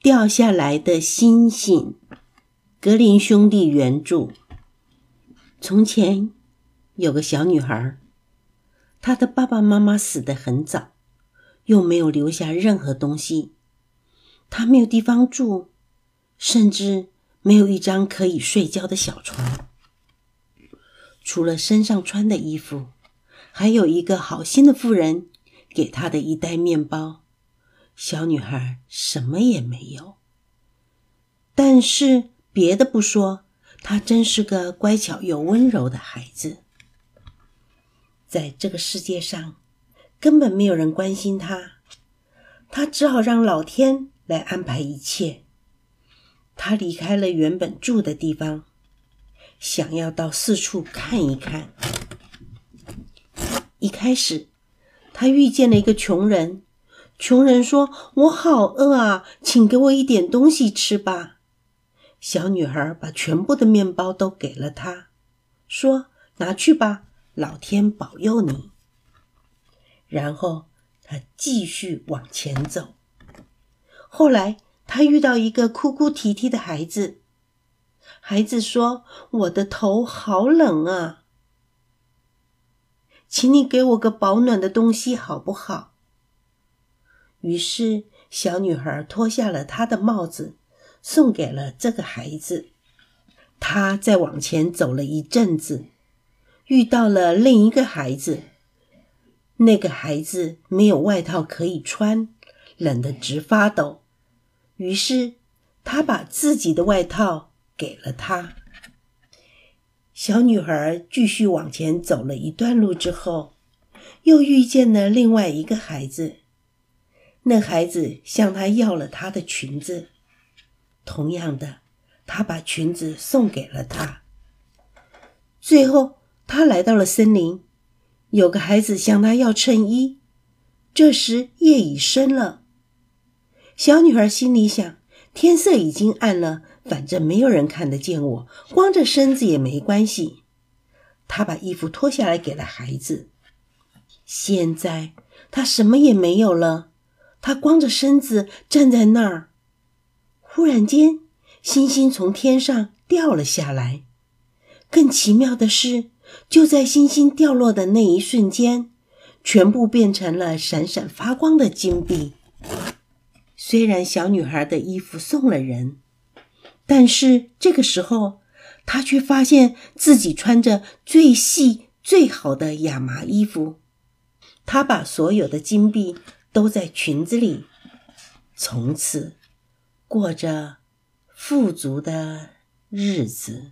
掉下来的星星，格林兄弟原著。从前有个小女孩，她的爸爸妈妈死得很早，又没有留下任何东西，她没有地方住，甚至没有一张可以睡觉的小床。除了身上穿的衣服，还有一个好心的妇人给她的一袋面包。小女孩什么也没有，但是别的不说，她真是个乖巧又温柔的孩子。在这个世界上，根本没有人关心她，她只好让老天来安排一切。她离开了原本住的地方，想要到四处看一看。一开始，她遇见了一个穷人。穷人说：“我好饿啊，请给我一点东西吃吧。”小女孩把全部的面包都给了他，说：“拿去吧，老天保佑你。”然后他继续往前走。后来他遇到一个哭哭啼啼的孩子，孩子说：“我的头好冷啊，请你给我个保暖的东西好不好？”于是，小女孩脱下了她的帽子，送给了这个孩子。她再往前走了一阵子，遇到了另一个孩子。那个孩子没有外套可以穿，冷得直发抖。于是，他把自己的外套给了他。小女孩继续往前走了一段路之后，又遇见了另外一个孩子。那孩子向他要了他的裙子，同样的，他把裙子送给了他。最后，他来到了森林，有个孩子向他要衬衣。这时夜已深了，小女孩心里想：天色已经暗了，反正没有人看得见我，光着身子也没关系。她把衣服脱下来给了孩子。现在她什么也没有了。他光着身子站在那儿，忽然间，星星从天上掉了下来。更奇妙的是，就在星星掉落的那一瞬间，全部变成了闪闪发光的金币。虽然小女孩的衣服送了人，但是这个时候，她却发现自己穿着最细、最好的亚麻衣服。她把所有的金币。都在裙子里，从此过着富足的日子。